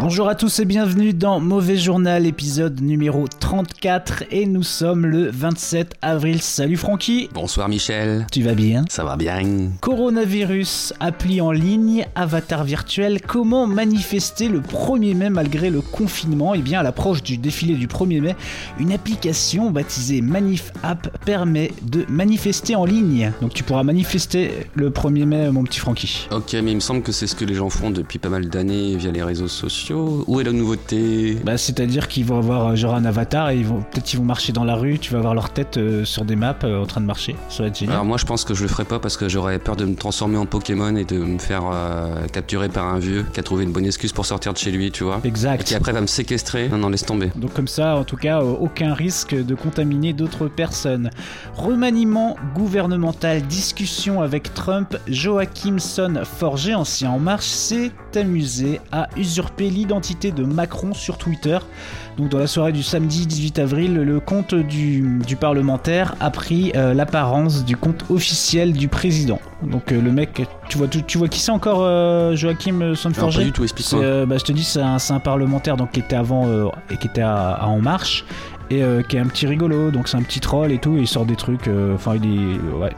Bonjour à tous et bienvenue dans Mauvais Journal, épisode numéro 34, et nous sommes le 27 avril. Salut Francky, Bonsoir Michel, tu vas bien? Ça va bien Coronavirus, appli en ligne, avatar virtuel, comment manifester le 1er mai malgré le confinement? Eh bien, à l'approche du défilé du 1er mai, une application baptisée Manif App permet de manifester en ligne. Donc tu pourras manifester le 1er mai, mon petit Francky. Ok, mais il me semble que c'est ce que les gens font depuis pas mal d'années via les réseaux sociaux. Où est la nouveauté? Bah, c'est-à-dire qu'ils vont avoir euh, genre un avatar et ils vont peut-être ils vont marcher dans la rue, tu vas voir leur tête euh, sur des maps euh, en train de marcher. Ça va être génial. Alors moi je pense que je le ferai pas parce que j'aurais peur de me transformer en Pokémon et de me faire euh, capturer par un vieux qui a trouvé une bonne excuse pour sortir de chez lui, tu vois. Et Exact. qui après va me séquestrer. Non, non, laisse tomber. Donc comme ça, en tout cas, aucun risque de contaminer d'autres personnes. Remaniement gouvernemental, discussion avec Trump, Joachimson Forger, ancien En Marche, s'est amusé à usurper l'identité de Macron sur Twitter. Donc dans la soirée du samedi 18 avril, le compte du, du parlementaire a pris euh, l'apparence du compte officiel du président. Donc euh, le mec, tu vois, tu, tu vois qui c'est encore euh, Joachim Sonforger pas du tout, euh, bah, je te dis, c'est un, parlementaire donc, qui était avant et qui était à, à En Marche et euh, qui est un petit rigolo. Donc c'est un petit troll et tout. Et il sort des trucs. euh, Enfin, il est. Ouais,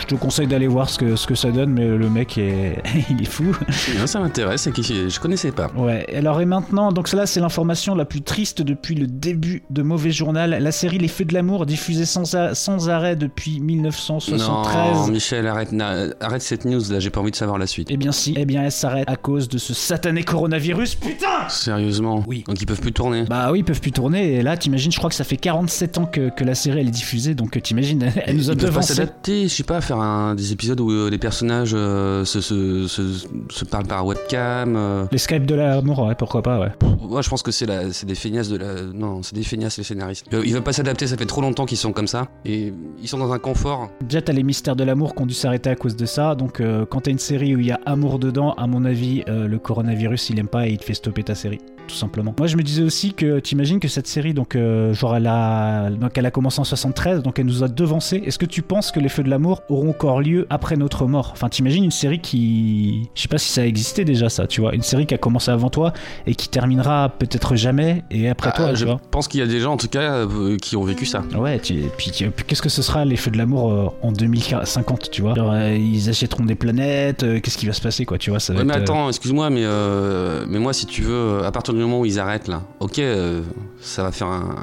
je, te conseille d'aller voir ce que, ce que ça donne, mais le mec est, il est fou. Non, ça m'intéresse, je connaissais pas. Ouais, alors et maintenant, donc cela c'est l'information la plus triste depuis le début de Mauvais Journal. La série Les Feux de l'amour, diffusée sans, a- sans arrêt depuis 1973. Non, Michel, arrête, na- arrête cette news là, j'ai pas envie de savoir la suite. Eh bien si, eh bien elle s'arrête à cause de ce satané coronavirus, putain Sérieusement? Oui. Donc ils peuvent plus tourner? Bah oui, ils peuvent plus tourner. Et là, t'imagines, je crois que ça fait 47 ans que, que la série elle est diffusée, donc t'imagines, elle nous a Ils peuvent pas devancé. s'adapter, je sais pas, faire un, des épisodes où euh, les personnages euh, se, se, se, se parlent par webcam. euh. Les Skype de l'amour, ouais, pourquoi pas, ouais. Moi, je pense que c'est des feignasses de la. Non, c'est des feignasses les scénaristes. Ils veulent pas s'adapter, ça fait trop longtemps qu'ils sont comme ça et ils sont dans un confort. Déjà, t'as les mystères de l'amour qui ont dû s'arrêter à cause de ça. Donc, euh, quand t'as une série où il y a amour dedans, à mon avis, euh, le coronavirus il aime pas et il te fait stopper ta série, tout simplement. Moi, je me disais aussi que t'imagines que cette série, donc, euh, genre, elle a, donc, elle a commencé en 73, donc elle nous a devancé. Est-ce que tu penses que les feux de l'amour auront encore lieu après notre mort? Enfin, t'imagines une série qui, je sais pas si ça existait déjà, ça, tu vois, une série qui a commencé avant toi et qui terminera peut-être jamais et après Ah, toi, tu je vois. pense qu'il y a des gens, en tout cas, euh, qui ont vécu ça. Ouais, tu- et puis, qu'est-ce que ce sera les feux de l'amour euh, en 2050, tu vois? Genre, ils achèteront des planètes, qu'est-ce qui va se passer, quoi, tu vois ça va Ouais, mais être, euh, attends, excuse-moi, mais, euh, mais moi, si tu veux, à partir du moment où ils arrêtent là, ok, euh, ça va faire un,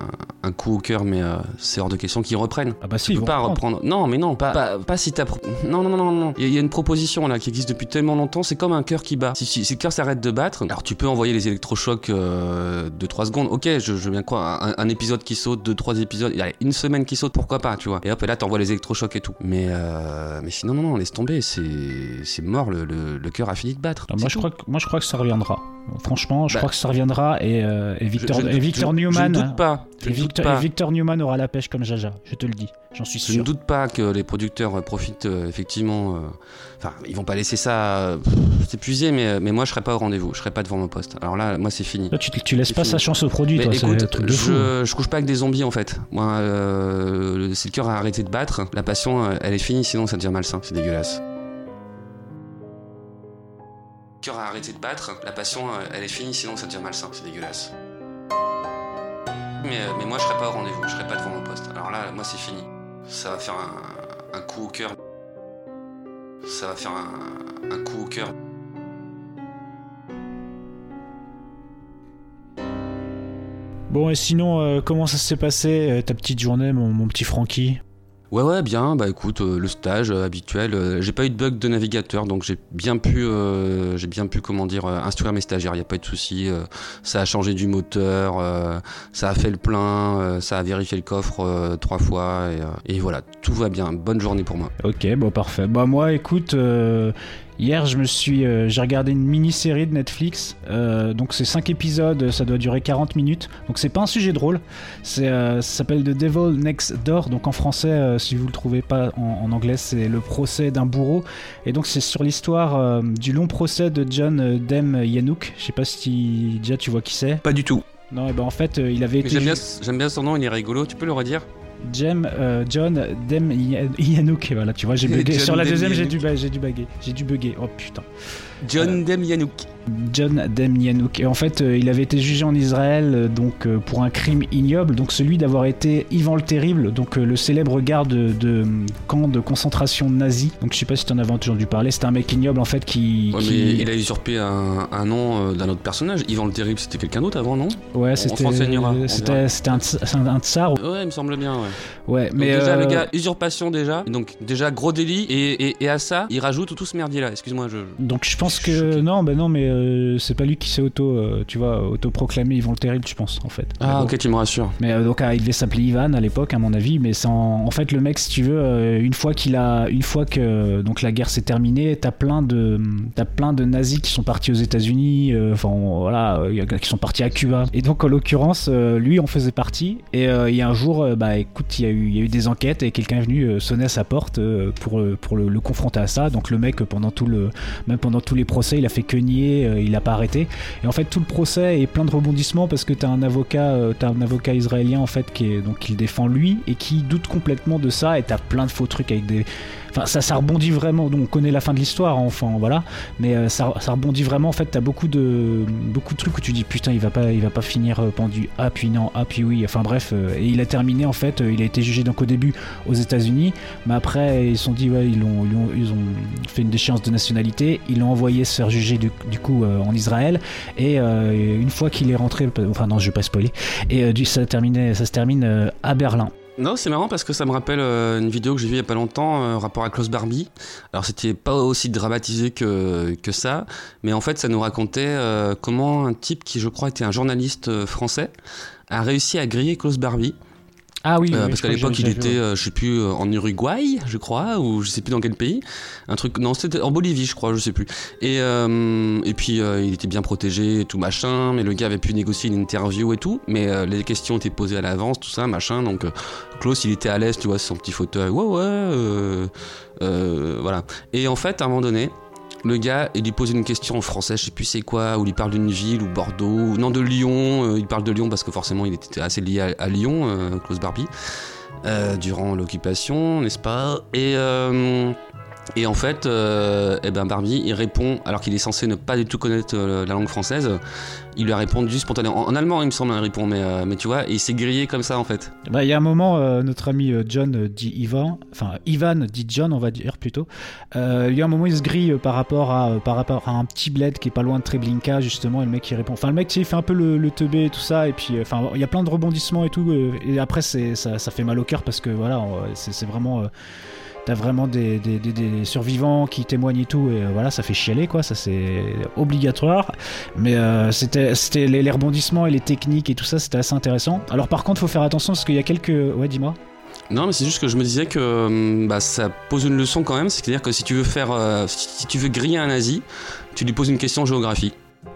un coup au cœur, mais euh, c'est hors de question qu'ils reprennent. Ah bah si, Tu ils peux vont pas reprendre. reprendre. Non, mais non, pas, pas, pas si t'as. Non, non, non, non, non. Il y, a- il y a une proposition là qui existe depuis tellement longtemps. C'est comme un cœur qui bat. Si, si, si le cœur s'arrête de battre, alors tu peux envoyer les électrochocs euh, de 3 secondes. Ok, je, je veux bien croire. Un, un épisode qui saute, deux, trois épisodes. Il y a une semaine qui saute, pourquoi pas, tu vois. Et hop, et là t'envoies les électrochocs et tout. Mais, euh, mais sinon, non, non, laisse tomber. C'est, mort. Le, le, le cœur a fini de battre. Moi, je crois que, moi, je crois que ça reviendra. Franchement, je Bah, crois que ça reviendra et, euh, et Je- Victor, je- et Victor je- Newman. Je ne doute pas. Je et ne doute Victor, pas. et Victor Newman aura la pêche comme Jaja, je te le dis, j'en suis Je sûr. ne doute pas que les producteurs euh, profitent euh, effectivement. Enfin, ils vont pas laisser ça s'épuiser, mais, mais moi je serai pas au rendez-vous, je serai pas devant mon poste. Alors là, moi c'est fini. Tu, tu laisses pas fini. sa chance au produit, Mais toi, écoute, truc de fou. je, je couche pas avec des zombies en fait. Moi, si le cœur a arrêté de battre, la passion, elle est finie, sinon ça devient malsain, c'est dégueulasse. Le cœur a arrêté de battre, la passion, euh, elle est finie, sinon ça devient malsain, c'est dégueulasse. Mais, euh, mais moi je serai pas au rendez-vous, je serai pas devant mon poste. Alors là, moi c'est fini. Ça va faire un, coup au cœur. Ça va faire un, coup au cœur. Bon, et sinon, euh, comment ça s'est passé ta petite journée, mon, mon petit Francky Ouais ouais bien. Bah écoute euh, le stage euh, habituel euh, j'ai pas eu de bug de navigateur donc j'ai bien pu j'ai bien pu comment dire instruire mes stagiaires. Y a pas eu de souci ça a changé du moteur ça a fait le plein ça a vérifié le coffre trois fois et, et voilà tout va bien. Bonne journée pour moi. Ok, bon parfait. Bah moi, écoute, Hier, je me suis, euh, j'ai regardé une mini-série de Netflix. Euh, donc c'est 5 épisodes, ça doit durer 40 minutes. Donc c'est pas un sujet drôle. C'est, euh, ça s'appelle The Devil Next Door. Donc en français, si vous le trouvez pas en, en anglais, c'est le procès d'un bourreau. Et donc c'est sur l'histoire du long procès de John Dem Yanouk. Je sais pas si déjà tu vois qui c'est. Pas du tout. Non, et ben en fait, il avait été j'aime bien, ju- j'aime bien son nom, il est rigolo. Tu peux le redire? Jem, euh, John Dem Ya- Yanouk. Voilà, tu vois, j'ai bugué. Sur la deuxième, j'ai dû, j'ai dû bugger. J'ai dû bugger. Oh putain. John Dem Yanouk. John Demjanjuk. Et en fait, euh, il avait été jugé en Israël euh, donc euh, pour un crime ignoble, donc celui d'avoir été Ivan le Terrible, donc le célèbre garde de, de, camp de concentration nazi. Donc je sais pas si tu en avais entendu parler. C'était un mec ignoble en fait qui. Ouais, qui- mais il a usurpé un, un nom d'un autre personnage. Yvan le Terrible, c'était quelqu'un d'autre avant, non? Ouais, c'était. C'était c'était un, un, un tsar. Ouais, il me semble bien, ouais. Ouais, Donc mais déjà, euh, le gars, usurpation déjà. Donc déjà, gros délit. Et, et, et à ça, il rajoute tout ce merdier là. Excuse-moi, je. Donc je pense Suis que choqué. non, ben non, mais euh, c'est pas lui qui s'est auto, euh, tu vois, auto-proclamé Ivan le Terrible, je pense en fait. Ah, ok, tu me rassures. Mais euh, donc ah, il devait s'appeler Ivan à l'époque à mon avis, mais en fait le mec si tu veux, euh, une fois qu'il a, une fois que donc la guerre s'est terminée, t'as plein de, t'as plein de nazis qui sont partis aux États-Unis, enfin voilà, qui sont partis à Cuba. Et donc en l'occurrence lui en faisait partie. Et il y a un jour, bah écoute, il y a eu, il y a eu des enquêtes et quelqu'un est venu sonner à sa porte pour pour le, le confronter à ça. Donc le mec pendant tout le, même pendant tous les procès, il a fait que nier, euh, il a pas arrêté. Et en fait, tout le procès est plein de rebondissements parce que t'as un avocat, euh, t'as un avocat israélien en fait qui est donc qui le défend lui et qui doute complètement de ça. Et t'as plein de faux trucs avec des, enfin ça, ça rebondit vraiment. Donc on connaît la fin de l'histoire, hein, enfin voilà, mais euh, ça, ça rebondit vraiment. En fait, t'as beaucoup de beaucoup de trucs où tu dis putain, il va pas, il va pas finir euh, pendu. Ah puis non, ah puis oui. Enfin bref, et il a terminé en fait. il a été jugé donc au début aux États-Unis, mais après ils se sont dit ouais, ils ont, ils ont, ils ont fait une déchéance de nationalité. Ils l'ont envoyé se faire juger du, coup euh, en Israël. Et euh, une fois qu'il est rentré, enfin non, je vais pas spoiler. Et euh, ça, terminait, ça se termine à Berlin. Non, c'est marrant parce que ça me rappelle une vidéo que j'ai vue il y a pas longtemps, euh, rapport à Klaus Barbie. Alors c'était pas aussi dramatisé que, que ça, mais en fait ça nous racontait comment un type qui je crois était un journaliste français a réussi à griller Klaus Barbie. Ah oui, Euh, oui, parce qu'à l'époque il était, euh, je sais plus, euh, en Uruguay, je crois, ou je sais plus dans quel pays. Un truc, non, c'était en Bolivie, je crois, je sais plus. Et, et puis il était bien protégé et tout machin, mais le gars avait pu négocier une interview et tout, mais les questions étaient posées à l'avance, tout ça, machin. Donc Klaus, il était à l'aise, tu vois, sur son petit fauteuil. Ouais, ouais, voilà. Et en fait, à un moment donné, le gars, il lui pose une question en français, je sais plus c'est quoi, où il parle d'une ville ou Bordeaux, non de Lyon, euh, il parle de Lyon parce que forcément il était assez lié à, Lyon, euh, Barbie, euh, durant l'occupation, n'est-ce pas? Et euh, et en fait, euh, eh ben Barbie, il répond, alors qu'il est censé ne pas du tout connaître euh, la langue française, il lui a répondu spontanément. En, en allemand, il me semble, il répond, mais, euh, mais tu vois, et il s'est grillé comme ça en fait. Bah, il y a un moment, euh, notre ami John dit Ivan, enfin Ivan dit John, on va dire plutôt. Il y a un moment, il se grille par rapport à par rapport à un petit bled qui est pas loin de Treblinka justement. Et le mec qui répond, enfin le mec il fait un peu le, le teubé et tout ça. Et puis, enfin, il y a plein de rebondissements et tout. et après, ça, ça fait mal au cœur parce que voilà, c'est vraiment. T'as vraiment des, survivants qui témoignent et tout, et euh, voilà, ça fait chialer, quoi, ça c'est obligatoire. Mais euh, c'était les, rebondissements et les techniques et tout ça, c'était assez intéressant. Alors par contre, faut faire attention parce qu'il y a quelques. Ouais, dis-moi. Non, mais c'est juste que je me disais que hum, bah, ça pose une leçon quand même, c'est-à-dire que si tu veux faire, euh, si tu veux griller un nazi, tu lui poses une question géographie.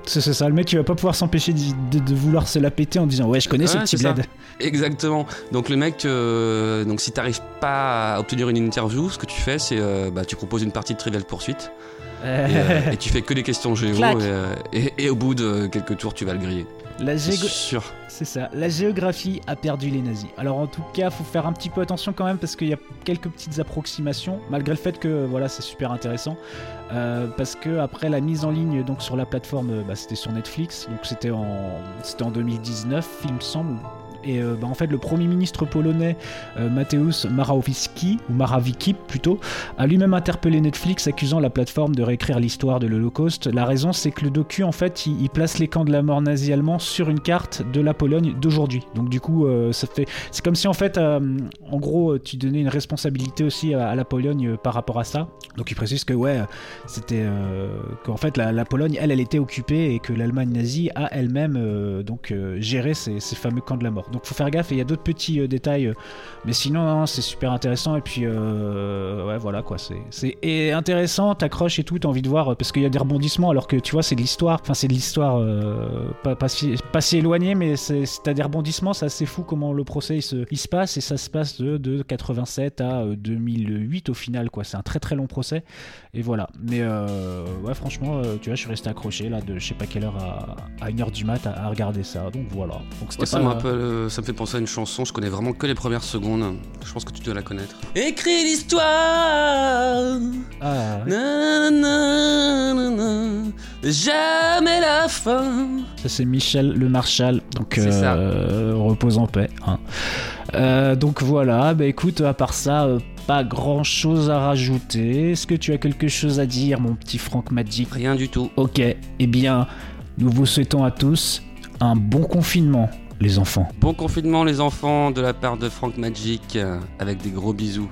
C'est ça, le mec il va pas pouvoir s'empêcher de, de- de vouloir se la péter en disant Ouais, je connais ce petit bled. Exactement. Donc le mec, euh, donc si t'arrives pas à obtenir une interview, ce que tu fais, c'est euh, bah, tu proposes une partie de Trivial Poursuite et, euh, et tu fais que des questions géo Clac. et, et- et au bout de quelques tours, tu vas le griller. La, C'est gégo- sûr. C'est ça, la géographie a perdu les nazis. Alors en tout cas, faut faire un petit peu attention quand même parce qu'il y a quelques petites approximations, malgré le fait que voilà, c'est super intéressant. Euh, parce que après la mise en ligne donc sur la plateforme, bah, c'était sur Netflix, donc c'était en c'était en 2019, il me semble. Et euh, bah, en fait, le premier ministre polonais euh, Mateusz Morawiecki ou Morawiecki plutôt a lui-même interpellé Netflix accusant la plateforme de réécrire l'histoire de l'Holocauste. La raison, c'est que le docu, en fait, il, place les camps de la mort nazi allemand sur une carte de la Pologne d'aujourd'hui. Donc du coup, euh, ça fait, c'est comme si en fait, en gros, tu donnais une responsabilité aussi à, la Pologne par rapport à ça. Donc il précise que ouais, c'était euh, qu'en fait la, Pologne, elle, elle était occupée et que l'Allemagne nazie a elle-même donc géré ces fameux camps de la mort. Donc faut faire gaffe. Et il y a d'autres petits euh, détails, euh, mais sinon non, c'est super intéressant. Et puis euh, ouais, voilà quoi, c'est intéressant, t'accroches et tout, t'as envie de voir parce qu'il y a des rebondissements, alors que tu vois c'est de l'histoire. Enfin c'est de l'histoire pas pas si, pas si éloignée, mais t'as des rebondissements, c'est assez fou comment le procès il se, il se passe et ça se passe de, de 87 à euh, 2008 au final quoi. C'est un très très long procès et voilà. Mais euh, ouais franchement, euh, tu vois, je suis resté accroché là de je sais pas quelle heure à, à 1h du mat à, à regarder ça. Donc voilà. Donc c'était Ouais, ça, me rappelle, euh, ça me fait penser à une chanson, je connais vraiment que les premières secondes. Je pense que tu dois la connaître. Écris l'histoire Ah, ouais. Na, na, na, na, Jamais la fin Ça c'est Michel Le Marchal, donc C'est ça. euh, repose en paix. hein. Euh, donc voilà, bah écoute, à part ça, euh, pas grand chose à rajouter. Est-ce que tu as quelque chose à dire, mon petit Franck Magic? Rien du tout. Ok, eh bien, nous vous souhaitons à tous un bon confinement, les enfants. Bon confinement les enfants de la part de Frank Magic, euh, avec des gros bisous.